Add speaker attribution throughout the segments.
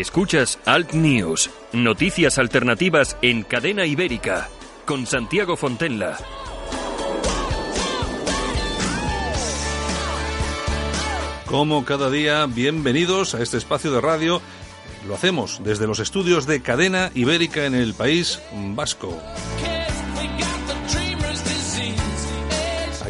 Speaker 1: Escuchas Alt News, noticias alternativas en cadena ibérica, con Santiago Fontenla.
Speaker 2: Como cada día, bienvenidos a este espacio de radio. Lo hacemos desde los estudios de cadena ibérica en el país vasco.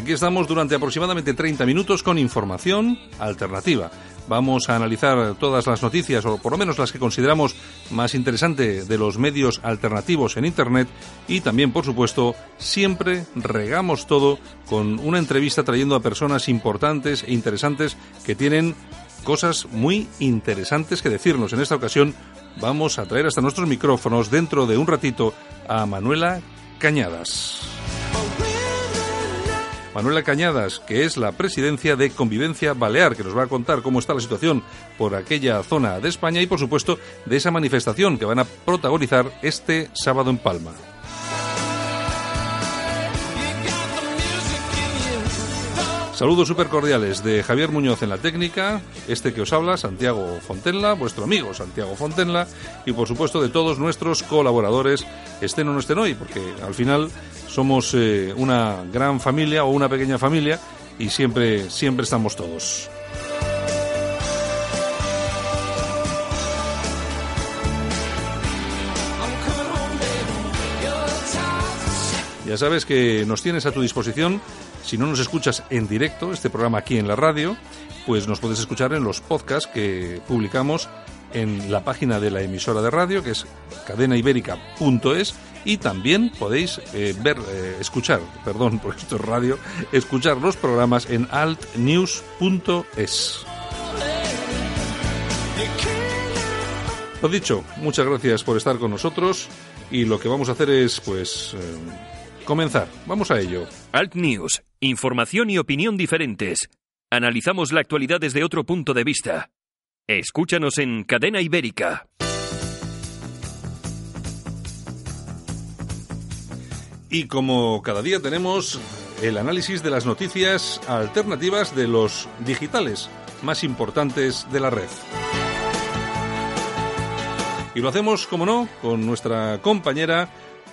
Speaker 2: Aquí estamos durante aproximadamente 30 minutos con información alternativa. Vamos a analizar todas las noticias, o por lo menos las que consideramos más interesantes de los medios alternativos en Internet y también, por supuesto, siempre regamos todo con una entrevista trayendo a personas importantes e interesantes que tienen cosas muy interesantes que decirnos. En esta ocasión vamos a traer hasta nuestros micrófonos dentro de un ratito a Manuela Cañadas. Manuela Cañadas, que es la presidencia de Convivencia Balear, que nos va a contar cómo está la situación por aquella zona de España y, por supuesto, de esa manifestación que van a protagonizar este sábado en Palma. Saludos súper cordiales de Javier Muñoz en la técnica, este que os habla, Santiago Fontenla, vuestro amigo Santiago Fontenla, y por supuesto de todos nuestros colaboradores, estén o no estén hoy, porque al final somos eh, una gran familia o una pequeña familia y siempre, siempre estamos todos. Ya sabes que nos tienes a tu disposición. Si no nos escuchas en directo, este programa aquí en la radio, pues nos puedes escuchar en los podcasts que publicamos en la página de la emisora de radio, que es cadenaibérica.es, y también podéis eh, ver, eh, escuchar, perdón, por esto es radio, escuchar los programas en altnews.es. Lo dicho, muchas gracias por estar con nosotros y lo que vamos a hacer es, pues, eh, comenzar. Vamos a ello.
Speaker 1: Alt News, información y opinión diferentes. Analizamos la actualidad desde otro punto de vista. Escúchanos en Cadena Ibérica.
Speaker 2: Y como cada día tenemos el análisis de las noticias alternativas de los digitales más importantes de la red. Y lo hacemos, como no, con nuestra compañera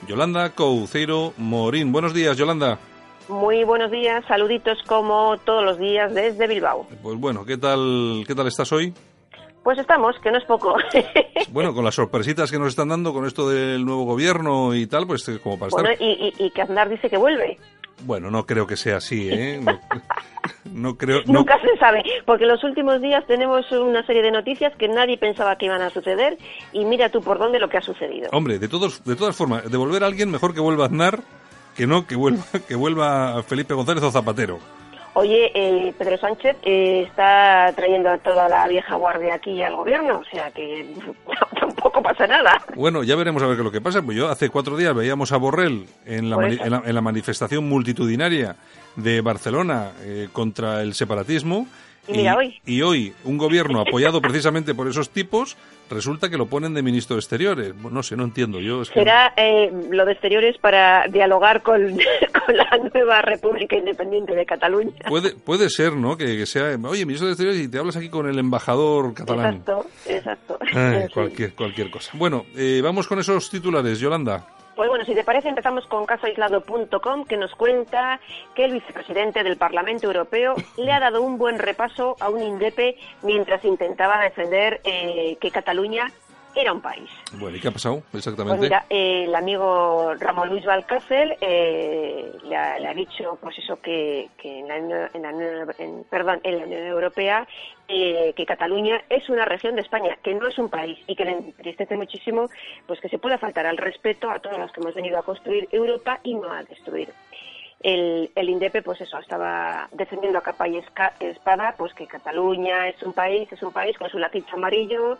Speaker 2: Yolanda Couceiro Morín. Buenos días, Yolanda.
Speaker 3: Muy buenos días, saluditos como todos los días desde Bilbao.
Speaker 2: Pues bueno, ¿qué tal, qué tal estás hoy?
Speaker 3: Pues estamos, que no es poco.
Speaker 2: bueno, con las sorpresitas que nos están dando con esto del nuevo gobierno y tal, pues como para
Speaker 3: bueno,
Speaker 2: estar...
Speaker 3: Y, y, y que Aznar dice que vuelve.
Speaker 2: Bueno, no creo que sea así, ¿eh? No, no creo.
Speaker 3: No... Nunca se sabe, porque en los últimos días tenemos una serie de noticias que nadie pensaba que iban a suceder y mira tú por dónde lo que ha sucedido.
Speaker 2: Hombre, de todos, de todas formas, de volver a alguien mejor que vuelva Aznar que no que vuelva que vuelva Felipe González o Zapatero.
Speaker 3: Oye, eh, Pedro Sánchez eh, está trayendo a toda la vieja guardia aquí al gobierno, o sea que tampoco pasa nada.
Speaker 2: Bueno, ya veremos a ver qué es lo que pasa. Pues yo hace cuatro días veíamos a Borrell en la, mani en la, en la manifestación multitudinaria de Barcelona eh, contra el separatismo.
Speaker 3: Y, mira, hoy.
Speaker 2: y hoy un gobierno apoyado precisamente por esos tipos resulta que lo ponen de ministro de Exteriores. No sé, no entiendo yo. Es que...
Speaker 3: Será eh, lo de Exteriores para dialogar con, con, la nueva República Independiente de Cataluña.
Speaker 2: Puede, puede ser, ¿no? Que, que, sea, oye, ministro de Exteriores y te hablas aquí con el embajador catalán.
Speaker 3: Exacto, exacto.
Speaker 2: Ay, cualquier, cualquier cosa. Bueno, eh, vamos con esos titulares, Yolanda.
Speaker 3: Pues bueno, si te parece, empezamos con casoaislado.com, que nos cuenta que el vicepresidente del Parlamento Europeo le ha dado un buen repaso a un INDEPE mientras intentaba defender eh, que Cataluña era un país.
Speaker 2: Bueno, ¿y qué ha pasado
Speaker 3: Pues
Speaker 2: exactamente?
Speaker 3: mira, eh, el amigo Ramón Luis Valcárcel eh, le, ha, le ha dicho, pues eso, que, que en, la, Unión- en la en- perdón, en la Unión Europea eh, que Cataluña es una región de España, que no es un país y que le entristece muchísimo pues que se pueda faltar al respeto a todos los que hemos venido a construir Europa y no a destruir. El, el INDEPE, pues eso, estaba defendiendo a capa y espada, pues que Cataluña es un país, es un país con su latito amarillo,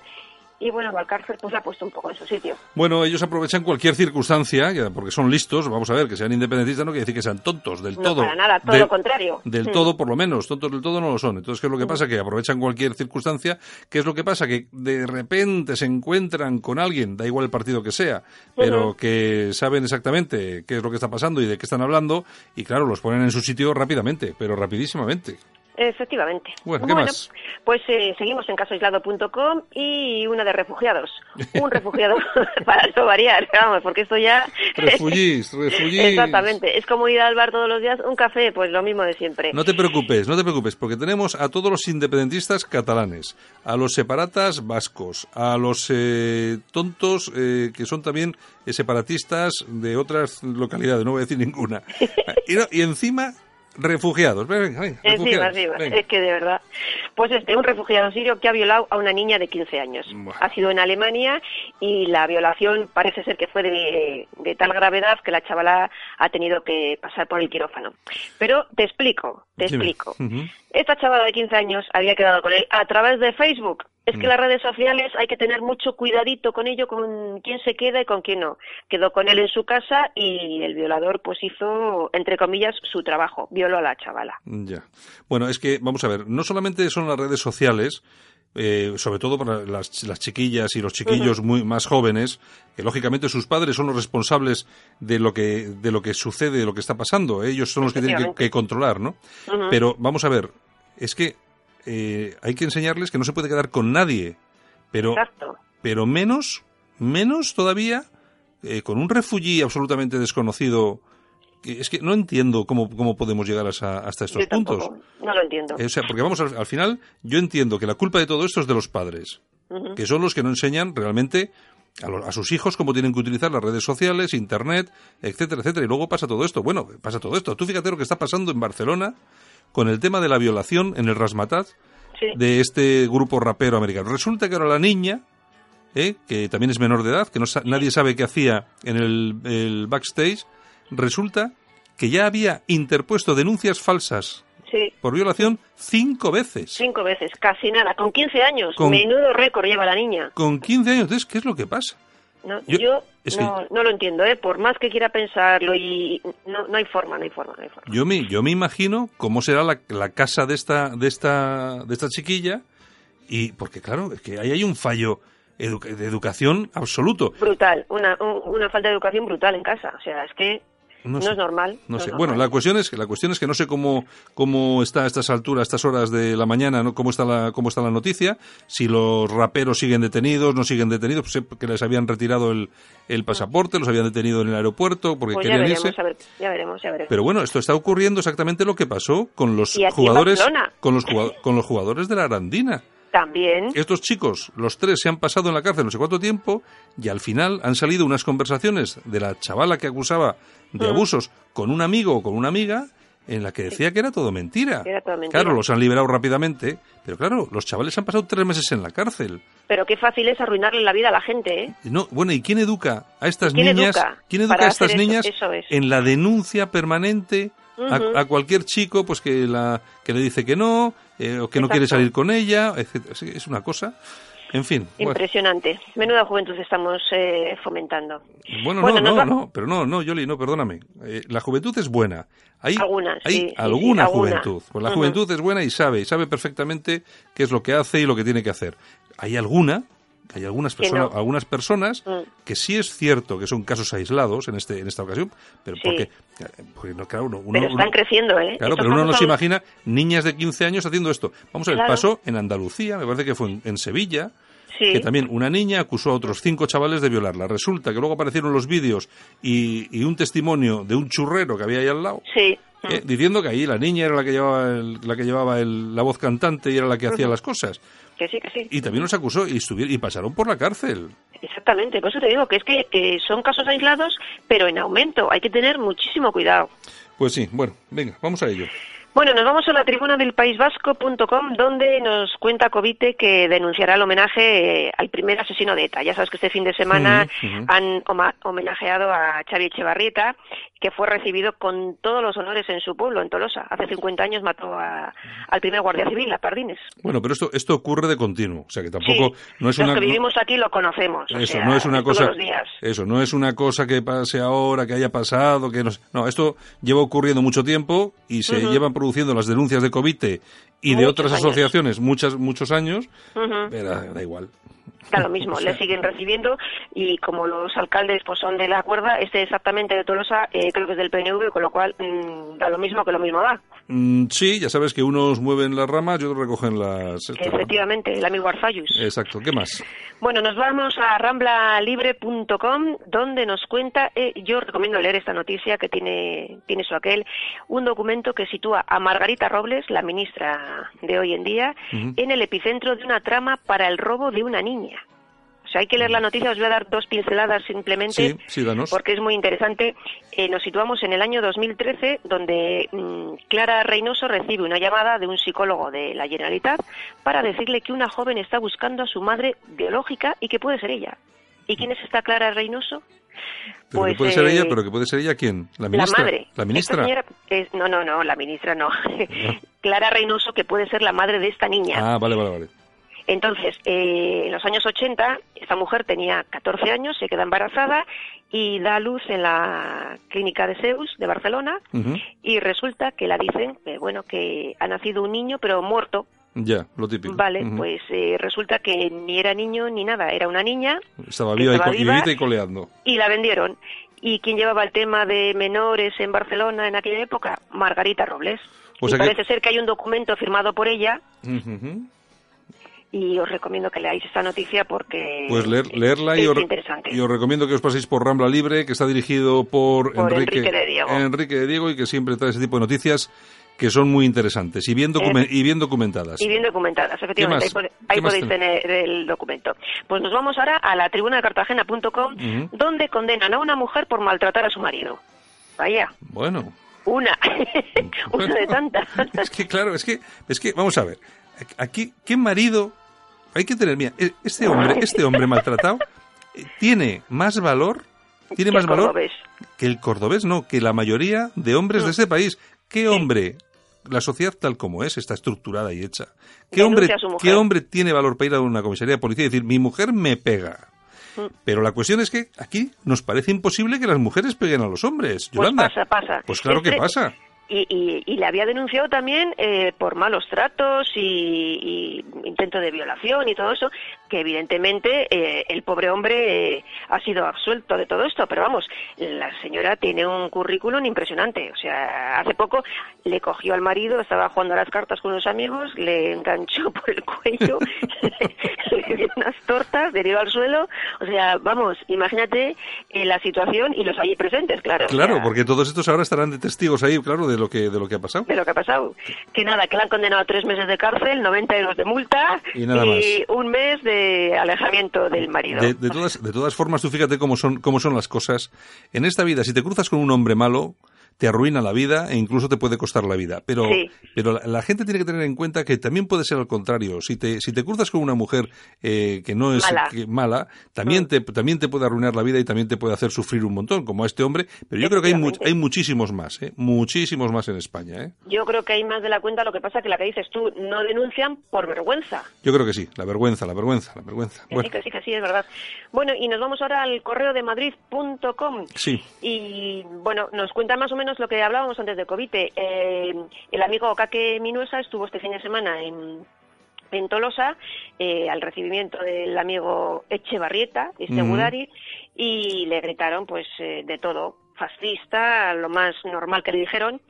Speaker 3: y bueno, Valcárcel pues la ha puesto un poco en su sitio.
Speaker 2: Bueno, ellos aprovechan cualquier circunstancia, porque son listos, vamos a ver, que sean independentistas no quiere decir que sean tontos, del
Speaker 3: No,
Speaker 2: todo.
Speaker 3: para nada, todo
Speaker 2: De-
Speaker 3: lo contrario.
Speaker 2: Del
Speaker 3: Mm.
Speaker 2: todo, por lo menos, tontos del todo no lo son. Entonces, ¿qué es lo que pasa? Que aprovechan cualquier circunstancia. ¿Qué es lo que pasa? Que de repente se encuentran con alguien, da igual el partido que sea, pero que saben exactamente qué es lo que está pasando y de qué están hablando, y claro, los ponen en su sitio rápidamente, pero rapidísimamente.
Speaker 3: Efectivamente.
Speaker 2: Bueno, ¿qué más?
Speaker 3: Pues eh, seguimos en casoaislado.com y una de refugiados. Un refugiado para no variar, vamos, porque esto ya...
Speaker 2: Refugís, refugís.
Speaker 3: Exactamente. Es como ir al bar todos los días, un café, pues lo mismo de siempre.
Speaker 2: No te preocupes, no te preocupes, porque tenemos a todos los independentistas catalanes, a los separatas vascos, a los eh, tontos eh, que son también eh, separatistas de otras localidades, no voy a decir ninguna. Y, no- y encima, refugiados. Venga, venga,
Speaker 3: Encima,
Speaker 2: refugiados,
Speaker 3: encima.
Speaker 2: venga.
Speaker 3: Es que de verdad. Pues este, un refugiado sirio que ha violado a una niña de 15 años. Ha sido en Alemania y la violación parece ser que fue de, de tal gravedad que la chavala ha tenido que pasar por el quirófano. Pero te explico, te explico. Esta chavala de 15 años había quedado con él a través de Facebook. Es que
Speaker 2: Mm.
Speaker 3: las redes sociales hay que tener mucho cuidadito con ello, con quién se queda y con quién no. Quedó con él en su casa y el violador pues hizo, entre comillas, su trabajo. Violó a la chavala.
Speaker 2: Ya. Bueno, es que, vamos a ver, no solamente son las redes sociales, eh, sobre todo para las, las chiquillas y los chiquillos muy más jóvenes, que lógicamente sus padres son los responsables de lo que de lo que sucede, de lo que está pasando. Ellos son los que tienen que, controlar, ¿no? Pero vamos a ver, es que eh, hay que enseñarles que no se puede quedar con nadie, pero
Speaker 3: Exacto.
Speaker 2: pero menos menos todavía eh, con un refugi absolutamente desconocido. Es que no entiendo cómo, cómo podemos llegar hasta, hasta estos
Speaker 3: Yo
Speaker 2: puntos.
Speaker 3: No lo entiendo.
Speaker 2: Eh, O sea, porque vamos, al, al final, yo entiendo que la culpa de todo esto es de los padres, que son los que no enseñan realmente a, a sus hijos cómo tienen que utilizar las redes sociales, internet, etcétera, etcétera. Y luego pasa todo esto. Bueno, pasa todo esto. Tú fíjate lo que está pasando en Barcelona con el tema de la violación en el Rasmatat
Speaker 3: Sí.
Speaker 2: de este grupo rapero americano. Resulta que ahora la niña, eh, que también es menor de edad, que no sa- nadie sabe qué hacía en el, el backstage, resulta que ya había interpuesto denuncias falsas
Speaker 3: Sí.
Speaker 2: por violación cinco veces.
Speaker 3: Cinco veces, casi nada. Con 15 años.
Speaker 2: Con-
Speaker 3: Menudo récord lleva la niña.
Speaker 2: Con 15 años. Entonces, ¿qué es lo que pasa?
Speaker 3: No,
Speaker 2: Yo-
Speaker 3: yo
Speaker 2: es que-
Speaker 3: no, no lo entiendo, ¿eh? Por más que quiera pensarlo y no, no hay forma, no hay forma, no hay forma.
Speaker 2: Yo me, yo me imagino cómo será la, la casa de esta, de, esta, de esta chiquilla y porque, claro, es que ahí hay un fallo edu- de educación absoluto.
Speaker 3: Brutal, una, un- una falta de educación brutal en casa. O sea, es que
Speaker 2: No
Speaker 3: no,
Speaker 2: sé.
Speaker 3: es normal.
Speaker 2: No sé.
Speaker 3: normal.
Speaker 2: Bueno, la cuestión es que la cuestión es que no sé cómo cómo está a estas alturas, a estas horas de la mañana, ¿no? cómo está la cómo está la noticia, si los raperos siguen detenidos, no siguen detenidos, pues sé que les habían retirado el, el pasaporte, los habían detenido en el aeropuerto porque
Speaker 3: Pues ya
Speaker 2: querían
Speaker 3: veremos,
Speaker 2: irse.
Speaker 3: a ver, ya veremos, ya veremos.
Speaker 2: Pero bueno, esto está ocurriendo exactamente lo que pasó con los jugadores con los con los jugadores de la Arandina.
Speaker 3: También,
Speaker 2: Estos chicos, los tres, se han pasado en la cárcel no sé cuánto tiempo y al final han salido unas conversaciones de la chavala que acusaba de abusos con un amigo o con una amiga en la que decía que era todo mentira.
Speaker 3: Que era todo mentira.
Speaker 2: Claro, los han liberado rápidamente, pero claro, los chavales han pasado tres meses en la cárcel.
Speaker 3: pero qué fácil es arruinarle la vida a la gente, ¿eh?
Speaker 2: No, bueno, ¿y quién educa a estas
Speaker 3: ¿Quién
Speaker 2: niñas?
Speaker 3: educa
Speaker 2: ¿Quién educa a estas
Speaker 3: eso?
Speaker 2: niñas
Speaker 3: Eso es.
Speaker 2: en la denuncia permanente a- cualquier chico pues que la que le dice que no eh, o que no quiere salir con ella, Es una cosa. En fin. bueno.
Speaker 3: Impresionante. Menuda juventud estamos eh, fomentando.
Speaker 2: Bueno,
Speaker 3: Bueno,
Speaker 2: no, no,
Speaker 3: va-
Speaker 2: no, pero no, no, Yoli, no, perdóname. Eh, la juventud es buena. Hay,
Speaker 3: Alguna,
Speaker 2: hay
Speaker 3: sí, sí, sí,
Speaker 2: alguna
Speaker 3: alguna.
Speaker 2: juventud. Pues la juventud es buena y sabe, y sabe perfectamente qué es lo que hace y lo que tiene que hacer. Hay alguna, hay algunas personas,
Speaker 3: no.
Speaker 2: algunas personas
Speaker 3: Mm.
Speaker 2: que sí es cierto que son casos aislados en este, en esta ocasión, pero
Speaker 3: Sí.
Speaker 2: porque, porque no, claro, uno,
Speaker 3: Pero están
Speaker 2: uno-
Speaker 3: creciendo, ¿eh?
Speaker 2: Claro,
Speaker 3: Estos
Speaker 2: pero uno no se imagina niñas de 15 años haciendo esto. Vamos a ver,
Speaker 3: Claro.
Speaker 2: pasó en Andalucía, me parece que fue en, en Sevilla,
Speaker 3: Sí.
Speaker 2: que también una niña acusó a otros cinco chavales de violarla. Resulta que luego aparecieron los vídeos y, y un testimonio de un churrero que había ahí al lado,
Speaker 3: Sí.
Speaker 2: eh, diciendo que ahí la niña era la que llevaba, el- la, que llevaba el- la voz cantante y era la que hacía las cosas.
Speaker 3: Que sí, que sí.
Speaker 2: Y también los acusó y, y pasaron por la cárcel.
Speaker 3: Exactamente, por eso te digo que es que son casos aislados, pero en aumento. Hay que tener muchísimo cuidado.
Speaker 2: Pues sí, bueno, venga, vamos a ello.
Speaker 3: Bueno, nos vamos a la tribuna del País Vasco.com, donde nos cuenta Covite que denunciará el homenaje eh, al primer asesino de ETA. Ya sabes que este fin de semana han homenajeado a Xavi Echevarrieta, que fue recibido con todos los honores en su pueblo, en Tolosa. Hace 50 años mató al primer guardia civil, a Pardines.
Speaker 2: Bueno, pero esto, esto ocurre de continuo, o sea que tampoco no es
Speaker 3: los
Speaker 2: una
Speaker 3: que vivimos aquí lo conocemos.
Speaker 2: Eso no es una cosa. Eso no es una cosa que pase ahora, que haya pasado, que no. No, esto lleva ocurriendo mucho tiempo y se llevan produciendo las denuncias de Covite y de otras asociaciones muchas, muchos años, pero da igual.
Speaker 3: Da lo mismo, le siguen recibiendo y como los alcaldes pues son de la cuerda, este exactamente de Tolosa eh, creo que es del PNV, con lo cual mm, da lo mismo que lo mismo da.
Speaker 2: Mm, sí, ya sabes que unos mueven las ramas y otros recogen las...
Speaker 3: Efectivamente, el amigo Arzayus.
Speaker 2: Exacto, ¿qué más?
Speaker 3: Bueno, nos vamos a ramblalibre.com donde nos cuenta, eh, yo recomiendo leer esta noticia que tiene, tiene su aquel, un documento que sitúa a Margarita Robles, la ministra de hoy en día, en el epicentro de una trama para el robo de una niña hay que leer la noticia, os voy a dar dos pinceladas simplemente, porque es muy interesante. Eh, nos situamos en el año 2013, donde mm, Clara Reynoso recibe una llamada de un psicólogo de la Generalitat para decirle que una joven está buscando a su madre biológica y que puede ser ella. ¿Y quién es esta Clara Reynoso?
Speaker 2: Pero que puede ser ella, eh, pero que puede ser ella quién? La ministra.
Speaker 3: La madre.
Speaker 2: La ministra.
Speaker 3: no, no, no, la ministra no. Ah. Clara Reynoso, que puede ser la madre de esta niña.
Speaker 2: Ah, vale, vale, vale.
Speaker 3: Entonces, eh, en los años 80, esta mujer tenía 14 años, se queda embarazada y da luz en la clínica de Zeus de Barcelona y resulta que la dicen que, bueno, que ha nacido un niño pero muerto.
Speaker 2: Ya, lo típico.
Speaker 3: Vale, pues eh, resulta que ni era niño ni nada, era una niña.
Speaker 2: Estaba viva, y, y coleando.
Speaker 3: Y la vendieron. ¿Y quién llevaba el tema de menores en Barcelona en aquella época? Margarita Robles. y parece ser que hay un documento firmado por ella y os recomiendo que leáis esta noticia porque
Speaker 2: pues leer, leerla y, os, y os recomiendo que os paséis por Rambla Libre, que está dirigido por,
Speaker 3: Enrique, de Diego.
Speaker 2: Enrique de Diego y que siempre trae ese tipo de noticias que son muy interesantes y bien, y bien documentadas.
Speaker 3: Y bien documentadas, efectivamente. Ahí, podéis tener el documento. Pues nos vamos ahora a la tribuna de Cartagena.com, donde condenan a una mujer por maltratar a su marido. Vaya.
Speaker 2: Bueno.
Speaker 3: Una. una de tantas.
Speaker 2: es que, claro, es que, es que, vamos a ver. Aquí, ¿qué marido hay que tener, mira, e, este hombre, este hombre maltratado eh, tiene más valor, tiene más valor que el cordobés, no, que la mayoría de hombres de mm. ese país. ¿Qué hombre, la sociedad tal como es, está estructurada y hecha? ¿Qué hombre, ¿Qué hombre tiene valor para ir a una comisaría de policía y decir, mi mujer me pega? Mm. Pero la cuestión es que aquí nos parece imposible que las mujeres peguen a los hombres.
Speaker 3: Pues pasa, pasa.
Speaker 2: Pues claro que pasa.
Speaker 3: Y, y, le había denunciado también eh, por malos tratos y, intento de violación y todo eso, que evidentemente eh, el pobre hombre eh, ha sido absuelto de todo esto, pero vamos, la señora tiene un currículum impresionante. O sea, hace poco le cogió al marido, estaba jugando a las cartas con unos amigos, le enganchó por el cuello, le dio unas tortas, le dio al suelo. O sea, vamos, imagínate la situación y los allí presentes, claro.
Speaker 2: Claro, porque todos estos ahora estarán de testigos ahí, claro, de lo que de lo que ha pasado.
Speaker 3: De lo que ha pasado. Que nada, que le han condenado a tres meses de cárcel, 90 euros de multa y, un mes de alejamiento del marido.
Speaker 2: De, todas, de todas formas, tú fíjate cómo son, cómo son las cosas. En esta vida, si te cruzas con un hombre malo, te arruina la vida e incluso te puede costar la vida. Pero, pero la, gente tiene que tener en cuenta que también puede ser al contrario. Si te, si te cruzas con una mujer eh, que no es mala, también, mm. te, también te puede arruinar la vida y también te puede hacer sufrir un montón, como a este hombre. Pero yo creo que hay, hay muchísimos más, ¿eh? muchísimos más en España. ¿eh?
Speaker 3: Yo creo que hay más de la cuenta. Lo que pasa que la que dices tú, no denuncian por vergüenza.
Speaker 2: Yo creo que sí, la vergüenza, la vergüenza, la vergüenza.
Speaker 3: Sí, que sí, que sí, es verdad. Bueno, y nos vamos ahora al correo de madrid.com.
Speaker 2: Sí.
Speaker 3: Y bueno, nos cuenta más o menos lo que hablábamos antes de COVID. Eh, el amigo Kake Minuesa estuvo este fin de semana en, en Tolosa eh, al recibimiento del amigo Echevarrieta, este Budari, y le gritaron pues eh, de todo, fascista, lo más normal que le dijeron,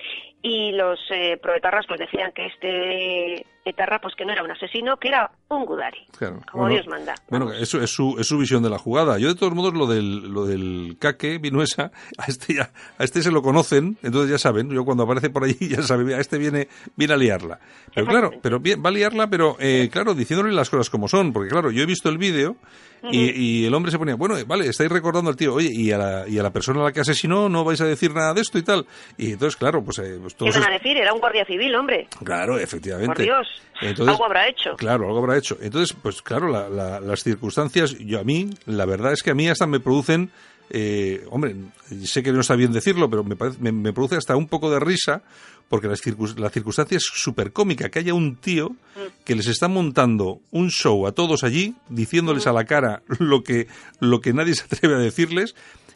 Speaker 3: y los eh, proetarras pues decían que este etarra pues que no era un asesino, que era un gudari, como Dios manda.
Speaker 2: Bueno, eso es su, es su visión de la jugada. Yo de todos modos lo del, lo del caque, Vinuesa, a este ya, a este se lo conocen, entonces ya saben, yo cuando aparece por allí ya saben, a este viene, viene a liarla. Pero claro, pero bien, va a liarla, pero eh, claro, diciéndole las cosas como son, porque claro, yo he visto el vídeo y, el hombre se ponía, bueno, vale, estáis recordando al tío, oye, y a, la, y a la persona a la que asesinó no vais a decir nada de esto y tal. Y entonces, claro, pues... Eh, pues
Speaker 3: ¿Qué van a decir? Era un guardia civil, hombre.
Speaker 2: Claro, efectivamente.
Speaker 3: Por Dios. algo habrá hecho.
Speaker 2: Claro, algo habrá hecho. Entonces, pues claro, las circunstancias, yo a mí, la verdad es que a mí hasta me producen eh, hombre, sé que no está bien decirlo, pero me, me, produce hasta un poco de risa, porque la, la circunstancia es súper cómica, que haya un tío que les está montando un show a todos allí, diciéndoles a la cara lo que, lo que nadie se atreve a decirles,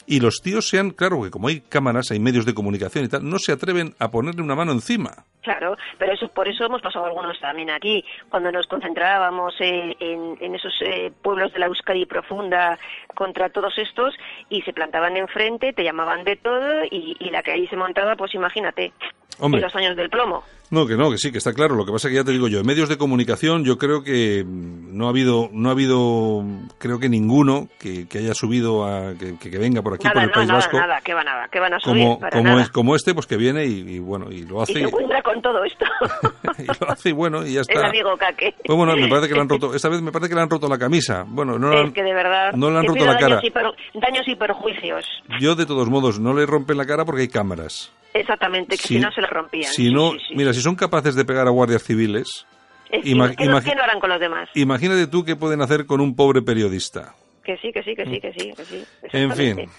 Speaker 2: y los tíos sean, claro, que como hay cámaras, hay medios de comunicación y tal, no se atreven a ponerle una mano encima.
Speaker 3: Claro, pero eso por eso hemos pasado algunos también aquí, cuando nos concentrábamos en, en, esos eh, pueblos de la Euskadi profunda contra todos estos y se plantaban enfrente, te llamaban de todo y, y la que ahí se montaba, pues imagínate, en los años del plomo.
Speaker 2: No, que no, que sí, que está claro. Lo que pasa es que ya te digo yo, en medios de comunicación yo creo que no ha habido, no ha habido, creo que ninguno que, haya subido a, que, venga por aquí por el País
Speaker 3: nada,
Speaker 2: Vasco.
Speaker 3: Nada, que va nada, que van a subir
Speaker 2: como, como, Es, como este, pues que viene y, bueno, y lo hace. Y
Speaker 3: se encuentra con todo esto.
Speaker 2: y lo hace y bueno, y ya está.
Speaker 3: El amigo Caque.
Speaker 2: Pues bueno, me parece que le han roto, esta vez me parece que le han roto la camisa. Bueno, no
Speaker 3: es que de verdad.
Speaker 2: No le han roto la cara.
Speaker 3: daños y perjuicios.
Speaker 2: Yo de todos modos no le rompen la cara porque hay cámaras.
Speaker 3: Exactamente, que si, no se lo rompían.
Speaker 2: Si no, mira, si son capaces de pegar a guardias civiles,
Speaker 3: ¿qué, no, harán con los demás?
Speaker 2: Imagínate tú qué pueden hacer con un pobre periodista.
Speaker 3: Que sí, que sí, que sí, que sí. Que sí
Speaker 2: en fin.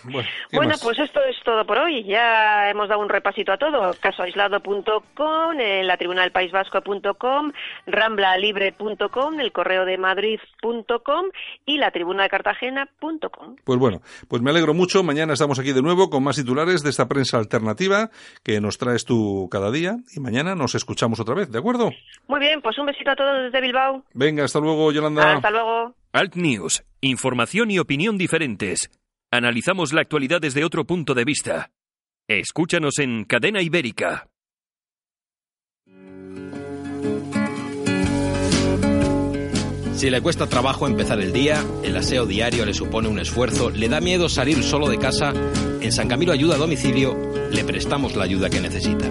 Speaker 3: Bueno, pues esto es todo por hoy. Ya hemos dado un repasito a todo. Casoaislado.com, eh, la tribuna del País Vasco.com, ramblalibre.com, el correo de Madrid.com y la tribuna de Cartagena.com.
Speaker 2: Pues bueno, pues me alegro mucho. Mañana estamos aquí de nuevo con más titulares de esta prensa alternativa que nos traes tú cada día y mañana nos escuchamos otra vez, ¿de acuerdo?
Speaker 3: Muy bien, pues un besito a todos desde Bilbao.
Speaker 2: Venga, hasta luego, Yolanda.
Speaker 3: Hasta luego.
Speaker 1: Alt News, información y opinión diferentes. Analizamos la actualidad desde otro punto de vista. Escúchanos en Cadena Ibérica.
Speaker 4: Si le cuesta trabajo empezar el día, el aseo diario le supone un esfuerzo, le da miedo salir solo de casa, en San Camilo Ayuda a Domicilio le prestamos la ayuda que necesita.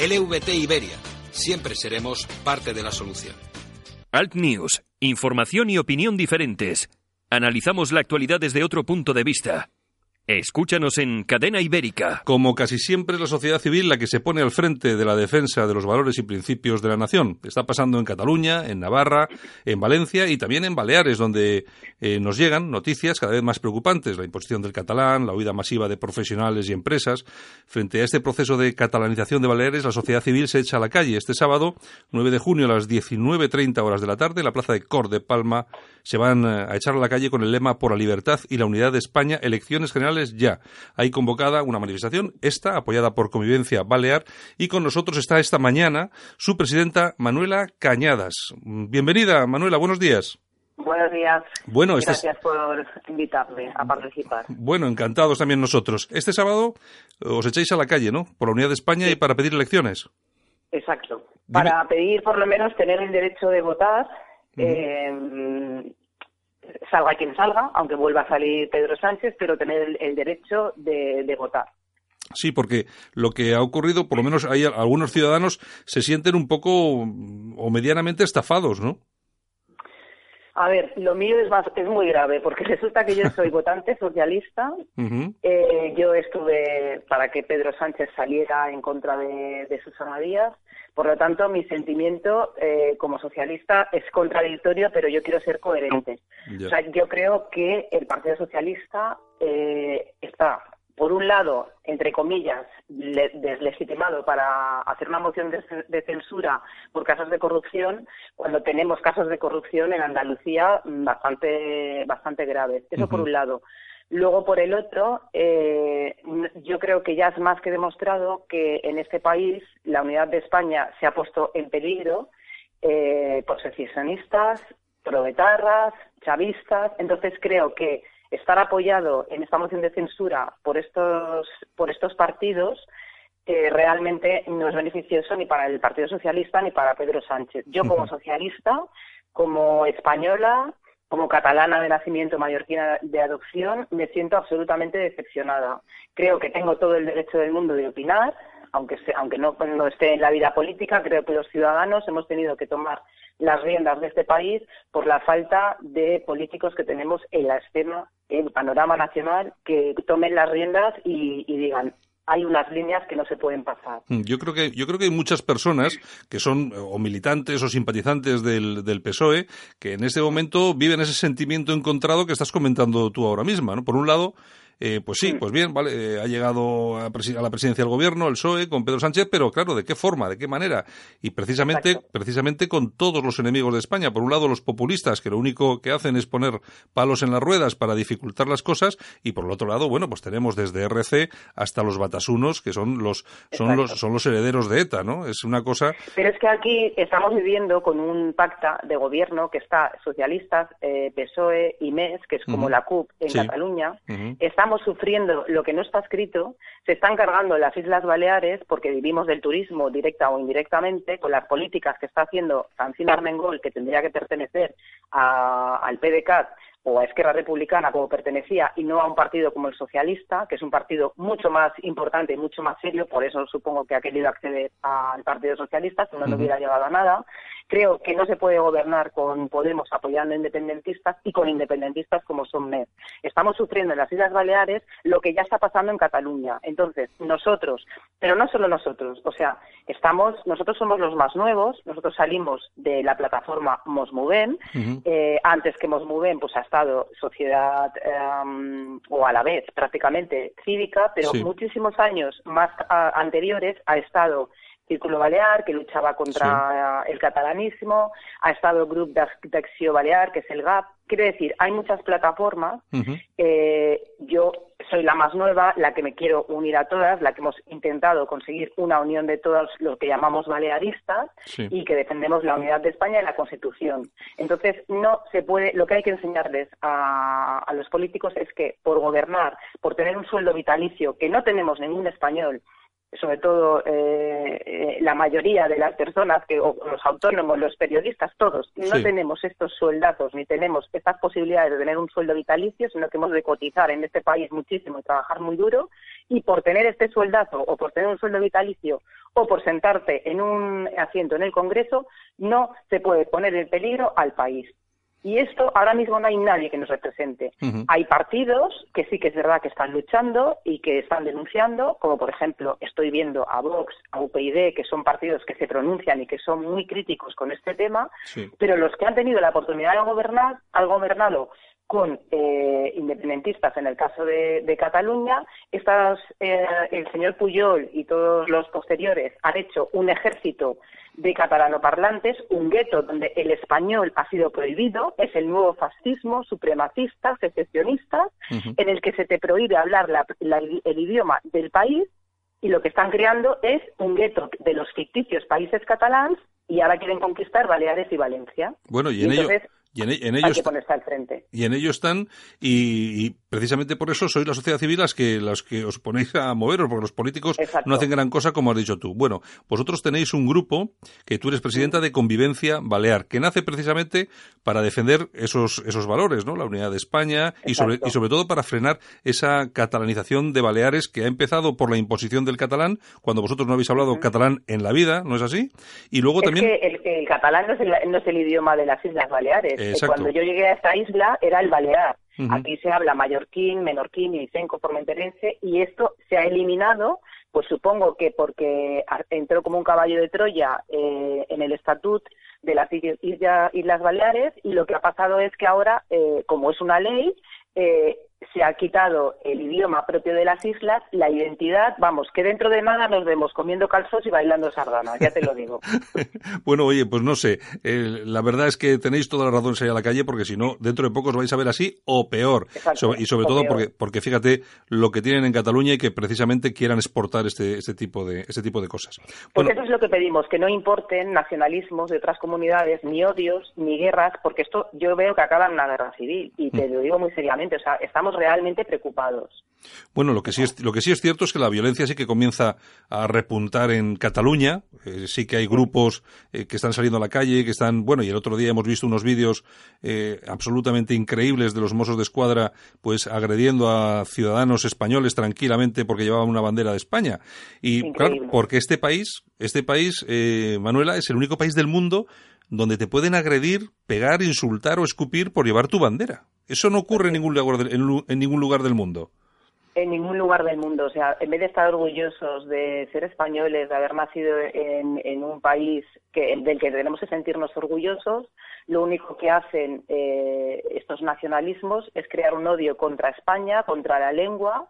Speaker 4: LVT Iberia. Siempre seremos parte de la solución.
Speaker 1: Alt News. Información y opinión diferentes. Analizamos la actualidad desde otro punto de vista. Escúchanos en Cadena Ibérica.
Speaker 2: Como casi siempre es la sociedad civil la que se pone al frente de la defensa de los valores y principios de la nación. Está pasando en Cataluña, en Navarra, en Valencia y también en Baleares, donde eh, nos llegan noticias cada vez más preocupantes. La imposición del catalán, la huida masiva de profesionales y empresas. Frente a este proceso de catalanización de Baleares, la sociedad civil se echa a la calle. Este sábado, 9 de junio a las 19.30 horas de la tarde, en la plaza de Cor de Palma, se van eh, a echar a la calle con el lema Por la libertad y la unidad de España, elecciones generales ya. Hay convocada una manifestación, esta apoyada por Convivencia Balear, y con nosotros está esta mañana su presidenta Manuela Cañadas. Bienvenida, Manuela, buenos días.
Speaker 5: Buenos días.
Speaker 2: Bueno,
Speaker 5: este Gracias por invitarme a participar.
Speaker 2: Bueno, encantados también nosotros. Este sábado os echáis a la calle, ¿no? Por la unidad de España y para pedir elecciones.
Speaker 5: Exacto. Para pedir, por lo menos, tener el derecho de votar salga quien salga, aunque vuelva a salir Pedro Sánchez, pero tener el, derecho de, votar.
Speaker 2: Sí, porque lo que ha ocurrido, por lo menos hay algunos ciudadanos se sienten un poco o medianamente estafados, ¿no?
Speaker 5: A ver, lo mío es, más, es muy grave porque resulta que yo soy votante socialista. eh, yo estuve para que Pedro Sánchez saliera en contra de, de Susana Díaz. Por lo tanto, mi sentimiento eh, como socialista es contradictorio, pero yo quiero ser coherente. O sea, yo creo que el Partido Socialista eh, está por un lado, entre comillas, deslegitimado para hacer una moción de, censura por casos de corrupción, cuando tenemos casos de corrupción en Andalucía bastante, bastante graves. Eso por un lado. Luego, por el otro, eh, yo creo que ya es más que demostrado que en este país la unidad de España se ha puesto en peligro eh, por secesionistas, proetarras, chavistas. Entonces, creo que estar apoyado en esta moción de censura por estos, por estos partidos eh, realmente no es beneficioso ni para el Partido Socialista ni para Pedro Sánchez. Yo como socialista, como española, como catalana de nacimiento, mallorquina de adopción, me siento absolutamente decepcionada. Creo que tengo todo el derecho del mundo de opinar, aunque, aunque no, esté en la vida política, creo que los ciudadanos hemos tenido que tomar las riendas de este país por la falta de políticos que tenemos en la escena, en el panorama nacional, que tomen las riendas y, digan hay unas líneas que no se pueden pasar.
Speaker 2: Mm, yo creo que yo creo que hay muchas personas que son o militantes o simpatizantes del, del PSOE que en este momento viven ese sentimiento encontrado que estás comentando tú ahora misma, ¿no? Por un lado, eh, pues sí, pues bien, vale, eh, ha llegado a, la presidencia del gobierno, el PSOE, con Pedro Sánchez, pero claro, ¿de qué forma? ¿De qué manera? Y precisamente, precisamente con todos los enemigos de España. Por un lado, los populistas, que lo único que hacen es poner palos en las ruedas para dificultar las cosas, y por el otro lado, bueno, pues tenemos desde RC hasta los batasunos, que son los, son los, son los herederos de ETA, ¿no? Es una cosa.
Speaker 5: Pero es que aquí estamos viviendo con un pacta de gobierno que está socialistas, eh, PSOE y MES, que es como la CUP en Cataluña. Estamos estamos sufriendo lo que no está escrito, se están cargando las Islas Baleares porque vivimos del turismo directa o indirectamente con las políticas que está haciendo Francina Armengol, que tendría que pertenecer al PDCAT o a Esquerra Republicana como pertenecía y no a un partido como el Socialista, que es un partido mucho más importante y mucho más serio, por eso supongo que ha querido acceder al Partido Socialista, si no, no hubiera llegado a nada. Creo que no se puede gobernar con Podemos apoyando a independentistas y con independentistas como son MED. Estamos sufriendo en las Islas Baleares lo que ya está pasando en Cataluña. Entonces, nosotros, pero no solo nosotros, o sea, estamos, nosotros somos los más nuevos, nosotros salimos de la plataforma Mosmoven, eh, antes que Mosmoven pues ha estado sociedad em, o a la vez prácticamente cívica, pero muchísimos años más anteriores ha estado Círculo Balear, que luchaba contra el catalanismo, ha estado el Grupo de Acción Balear, que es el GAP. Quiere decir, hay muchas plataformas. Eh, yo soy la más nueva, la que me quiero unir a todas, la que hemos intentado conseguir una unión de todos los que llamamos balearistas y que defendemos la unidad de España y la Constitución. Entonces, no se puede, lo que hay que enseñarles a, a los políticos es que por gobernar, por tener un sueldo vitalicio que no tenemos ningún español, sobre todo eh, eh, la mayoría de las personas, que, o los autónomos, los periodistas, todos, no tenemos estos sueldazos ni tenemos estas posibilidades de tener un sueldo vitalicio, sino que hemos de cotizar en este país muchísimo y trabajar muy duro. Y por tener este sueldazo o por tener un sueldo vitalicio o por sentarte en un asiento en el Congreso, no se puede poner en peligro al país. Y esto ahora mismo no hay nadie que nos represente. Hay partidos que sí que es verdad que están luchando y que están denunciando, como por ejemplo estoy viendo a Vox, a UPyD, que son partidos que se pronuncian y que son muy críticos con este tema, pero los que han tenido la oportunidad de gobernar, han gobernado con eh, independentistas en el caso de, Cataluña. Estas, eh, el señor Puyol y todos los posteriores han hecho un ejército de catalanoparlantes, un gueto donde el español ha sido prohibido, es el nuevo fascismo supremacista, secesionista, en el que se te prohíbe hablar el idioma del país y lo que están creando es un gueto de los ficticios países catalanes y ahora quieren conquistar Baleares y Valencia.
Speaker 2: Bueno, y en ello Y en, en ellos,
Speaker 5: hay que ponerse al frente.
Speaker 2: Y en ello están, y, precisamente por eso sois la sociedad civil las que, las que os ponéis a moveros, porque los políticos no hacen gran cosa, como has dicho tú. Bueno, vosotros tenéis un grupo, que tú eres presidenta de Convivencia Balear, que nace precisamente para defender esos, esos valores, ¿no? La unidad de España y sobre, y sobre todo para frenar esa catalanización de Baleares que ha empezado por la imposición del catalán, cuando vosotros no habéis hablado catalán en la vida, ¿no es así? Y luego también...
Speaker 5: Que el, catalán no es el, no es el idioma de las Islas Baleares cuando yo llegué a esta isla era el balear. Aquí se habla mallorquín, menorquín, licenco, formenterense y esto se ha eliminado, pues supongo que porque entró como un caballo de Troya eh, en el estatut de las Islas Baleares y lo que ha pasado es que ahora, eh, como es una ley, eh, se ha quitado el idioma propio de las islas, la identidad, vamos, que dentro de nada nos vemos comiendo calzos y bailando sardanas, ya te lo digo.
Speaker 2: bueno, oye, pues no sé, eh, la verdad es que tenéis toda la razón en salir a la calle porque si no, dentro de poco os vais a ver así o peor. y sobre todo porque, porque fíjate lo que tienen en Cataluña y que precisamente quieran exportar este, este, tipo, de, este tipo de cosas.
Speaker 5: Porque eso es lo que pedimos, que no importen nacionalismos de otras comunidades, ni odios, ni guerras, porque esto yo veo que acaba en una guerra civil y te mm. lo digo muy seriamente, o sea, estamos realmente preocupados.
Speaker 2: Bueno, lo que sí es, lo que sí es cierto es que la violencia sí que comienza a repuntar en Cataluña. Eh, sí que hay grupos eh, que están saliendo a la calle, que están, bueno, y el otro día hemos visto unos vídeos eh, absolutamente increíbles de los Mossos de Escuadra, pues agrediendo a ciudadanos españoles tranquilamente porque llevaban una bandera de España. Y claro, porque este país, este país, Manuela, es el único país del mundo donde te pueden agredir, pegar, insultar o escupir por llevar tu bandera. Eso no ocurre en ningún lugar, en, ningún lugar del mundo.
Speaker 5: En ningún lugar del mundo. O sea, en vez de estar orgullosos de ser españoles, de haber nacido en, un país que, del que tenemos que sentirnos orgullosos, lo único que hacen eh, estos nacionalismos es crear un odio contra España, contra la lengua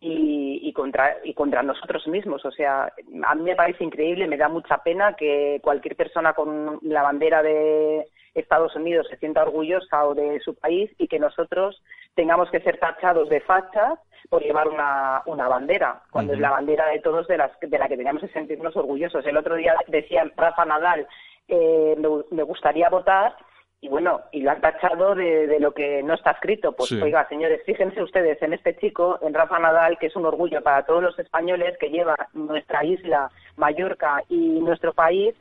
Speaker 5: y, contra, y contra nosotros mismos. O sea, a mí me parece increíble, me da mucha pena que cualquier persona con la bandera de Estados Unidos se sienta orgullosa o de su país y que nosotros tengamos que ser tachados de fachas por llevar una, una bandera, cuando es la bandera de todos de, las, de la que teníamos que sentirnos orgullosos. El otro día decía Rafa Nadal, eh, me gustaría votar y bueno, y lo han tachado de, lo que no está escrito. Pues oiga, señores, fíjense ustedes en este chico, en Rafa Nadal, que es un orgullo para todos los españoles, que lleva nuestra isla, Mallorca y nuestro país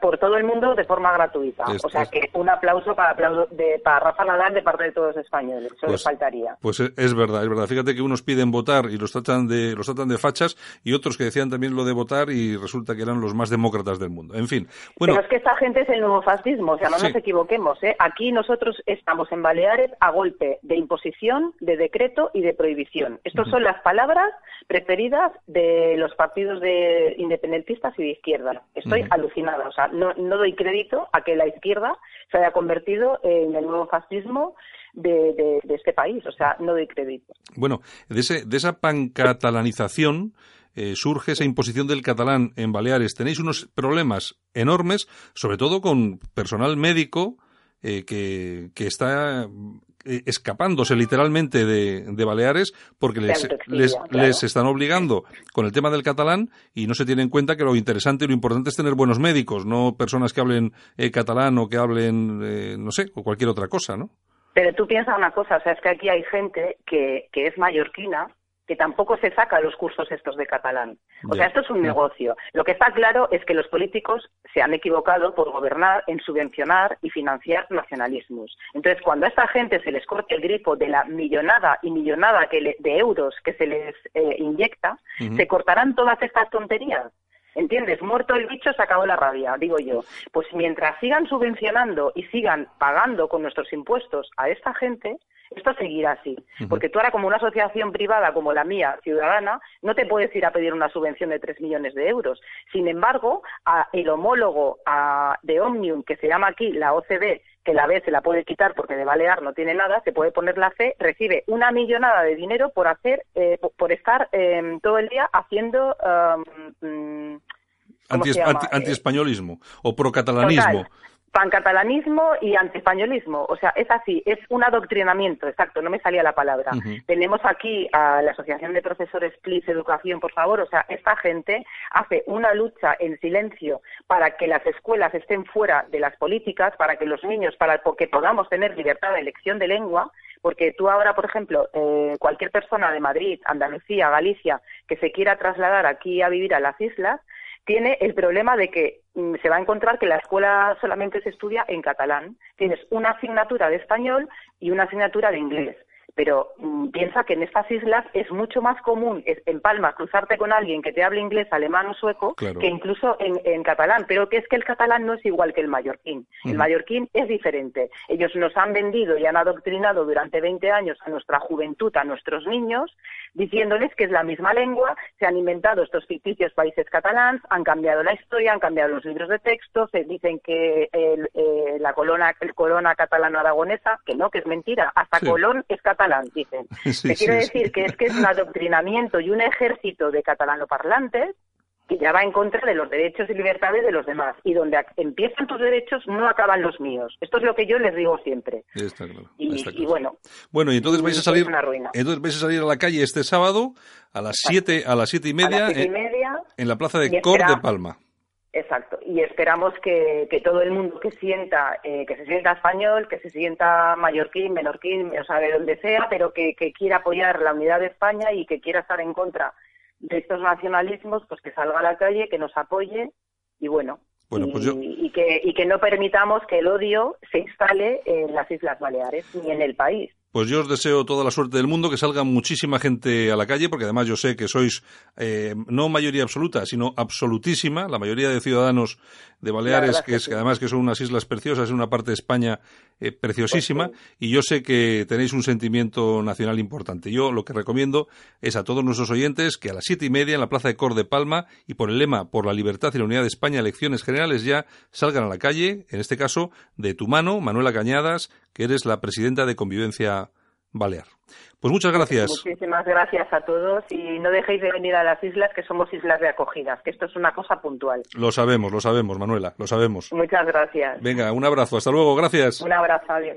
Speaker 5: por todo el mundo de forma gratuita. o sea que un aplauso para, de, para Rafa Nadal de parte de todos los españoles. Eso pues, faltaría.
Speaker 2: Pues es verdad, es verdad. Fíjate que unos piden votar y los tratan de los tratan de fachas y otros que decían también lo de votar y resulta que eran los más demócratas del mundo. En fin. Bueno,
Speaker 5: Pero es que esta gente es el nuevo fascismo, o sea, no nos equivoquemos. ¿eh? Aquí nosotros estamos en Baleares a golpe de imposición, de decreto y de prohibición. Estas son las palabras preferidas de los partidos de independentistas y de izquierda. Estoy alucinada. O sea, no, doy crédito a que la izquierda se haya convertido en el nuevo fascismo de, este país. O sea, no doy crédito.
Speaker 2: Bueno, de, ese, de esa pancatalanización eh, surge esa imposición del catalán en Baleares. Tenéis unos problemas enormes, sobre todo con personal médico eh, que, que, está eh, escapándose literalmente de, Baleares porque les, les, están obligando con el tema del catalán y no se tiene en cuenta que lo interesante y lo importante es tener buenos médicos, no personas que hablen eh, catalán o que hablen, eh, no sé, o cualquier otra cosa, ¿no?
Speaker 5: Pero tú piensas una cosa, o sea, es que aquí hay gente que, que es mallorquina que tampoco se saca los cursos estos de catalán. O sea, esto es un negocio. Lo que está claro es que los políticos se han equivocado por gobernar en subvencionar y financiar nacionalismos. Entonces, cuando a esta gente se les corte el grifo de la millonada y millonada que de euros que se les eh, inyecta, se cortarán todas estas tonterías. ¿Entiendes? Muerto el bicho, se acabó la rabia, digo yo. Pues mientras sigan subvencionando y sigan pagando con nuestros impuestos a esta gente, esto seguirá así. Porque tú ahora, como una asociación privada como la mía, ciudadana, no te puedes ir a pedir una subvención de 3 millones de euros. Sin embargo, el homólogo de Omnium, que se llama aquí la OCB, que la B se la puede quitar porque de Balear no tiene nada, se puede poner la C, recibe una millonada de dinero por hacer, eh, por estar em, todo el día haciendo
Speaker 2: um, anti, anti, españolismo o procatalanismo.
Speaker 5: Pancatalanismo y antiespañolismo. O sea, es así, es un adoctrinamiento, exacto, no me salía la palabra. Tenemos aquí a la Asociación de Profesores PLIS Educación, por favor, o sea, esta gente hace una lucha en silencio para que las escuelas estén fuera de las políticas, para que los niños, para que podamos tener libertad de elección de lengua, porque tú ahora, por ejemplo, eh, cualquier persona de Madrid, Andalucía, Galicia, que se quiera trasladar aquí a vivir a las islas, tiene el problema de que mm, se va a encontrar que la escuela solamente se estudia en catalán. Tienes una asignatura de español y una asignatura de inglés pero mm, piensa que en estas islas es mucho más común en Palma cruzarte con alguien que te hable inglés, alemán o sueco que incluso en, catalán, pero que es que el catalán no es igual que el mallorquín. El mallorquín es diferente. Ellos nos han vendido y han adoctrinado durante 20 años a nuestra juventud, a nuestros niños, diciéndoles que es la misma lengua, se han inventado estos ficticios países catalans, han cambiado la historia, han cambiado los libros de texto, se dicen que eh, la corona, el corona catalano-aragonesa, que no, que es mentira, hasta Colón es catalán dicen. Te quiero decir que es que es un adoctrinamiento y un ejército de catalanoparlantes que ya va en contra de los derechos y libertades de los demás. Y donde empiezan tus derechos, no acaban los míos. Esto es lo que yo les digo siempre. y, bueno.
Speaker 2: Bueno, y entonces vais a salir. Entonces vais a salir a la calle este sábado a las siete a las siete y media, en, la plaza de Cor de Palma.
Speaker 5: Exacto. Y esperamos que, todo el mundo que sienta, eh, que se sienta español, que se sienta mallorquín, menorquín, o sea, de donde sea, pero que, quiera apoyar la unidad de España y que quiera estar en contra de estos nacionalismos, pues que salga a la calle, que nos apoye y bueno,
Speaker 2: bueno, pues
Speaker 5: y, que, y que no permitamos que el odio se instale en las Islas Baleares ni en el país.
Speaker 2: Pues yo os deseo toda la suerte del mundo, que salga muchísima gente a la calle, porque además yo sé que sois eh, no mayoría absoluta, sino absolutísima, la mayoría de ciudadanos de Baleares, que, es, que además que son unas islas preciosas, en una parte de España eh, preciosísima, pues y yo sé que tenéis un sentimiento nacional importante. Yo lo que recomiendo es a todos nuestros oyentes que a las siete y media en la Plaza de Cor de Palma, y por el lema por la libertad y la unidad de España, elecciones generales ya, salgan a la calle, en este caso, de tu mano, Manuela Cañadas, que eres la presidenta de Convivencia Balear. Pues muchas gracias.
Speaker 5: Muchísimas gracias a todos y no dejéis de venir a las islas, que somos islas de acogida, que esto es una cosa puntual.
Speaker 2: Lo sabemos, lo sabemos, Manuela, lo sabemos.
Speaker 5: Muchas gracias.
Speaker 2: Venga, un abrazo, hasta luego, gracias.
Speaker 5: Un abrazo, adiós.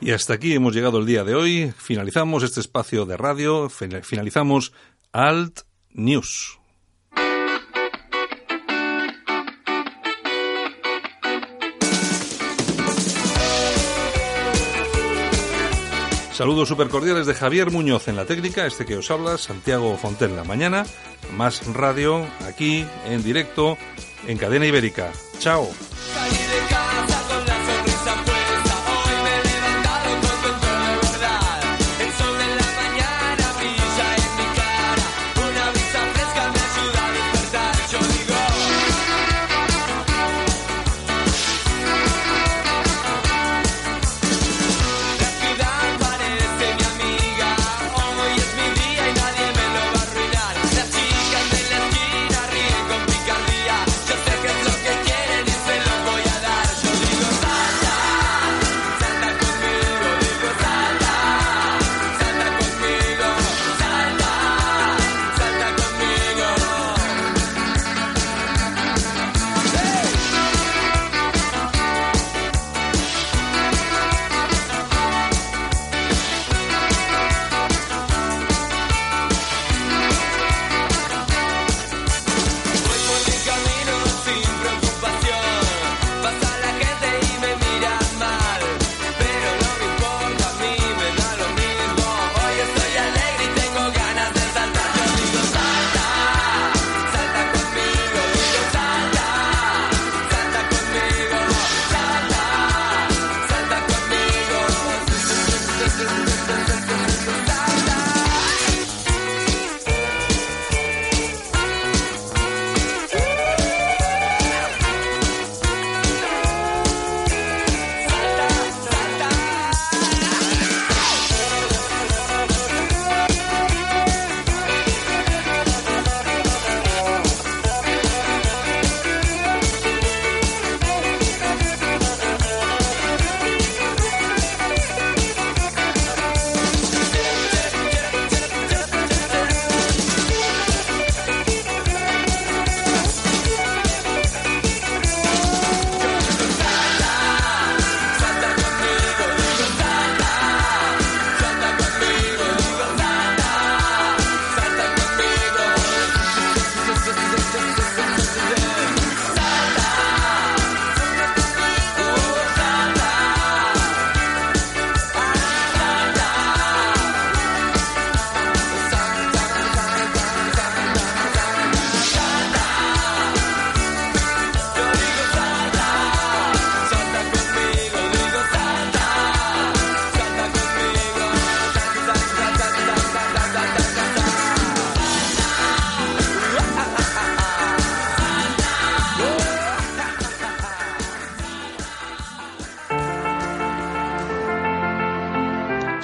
Speaker 2: Y hasta aquí hemos llegado el día de hoy. Finalizamos este espacio de radio, finalizamos Alt News. Saludos supercordiales de Javier Muñoz en la técnica, este que os habla, Santiago Fonten la mañana. Más radio aquí en directo en Cadena Ibérica. Chao.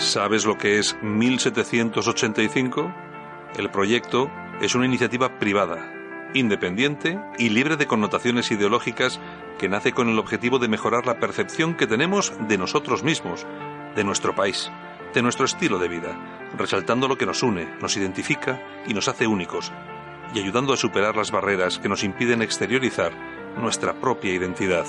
Speaker 2: ¿Sabes lo que es 1785? El proyecto es una iniciativa privada, independiente y libre de connotaciones ideológicas que nace con el objetivo de mejorar la percepción que tenemos de nosotros mismos, de nuestro país, de nuestro estilo de vida, resaltando lo que nos une, nos identifica y nos hace únicos, y ayudando a superar las barreras que nos impiden exteriorizar nuestra propia identidad.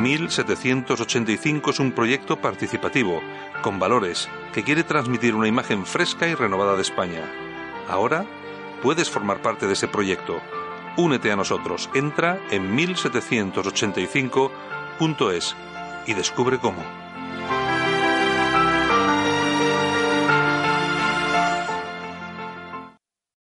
Speaker 2: 1785 es un proyecto participativo, con valores, que quiere transmitir una imagen fresca y renovada de España. Ahora puedes formar parte de ese proyecto. Únete a nosotros. Entra en 1785.es y descubre cómo.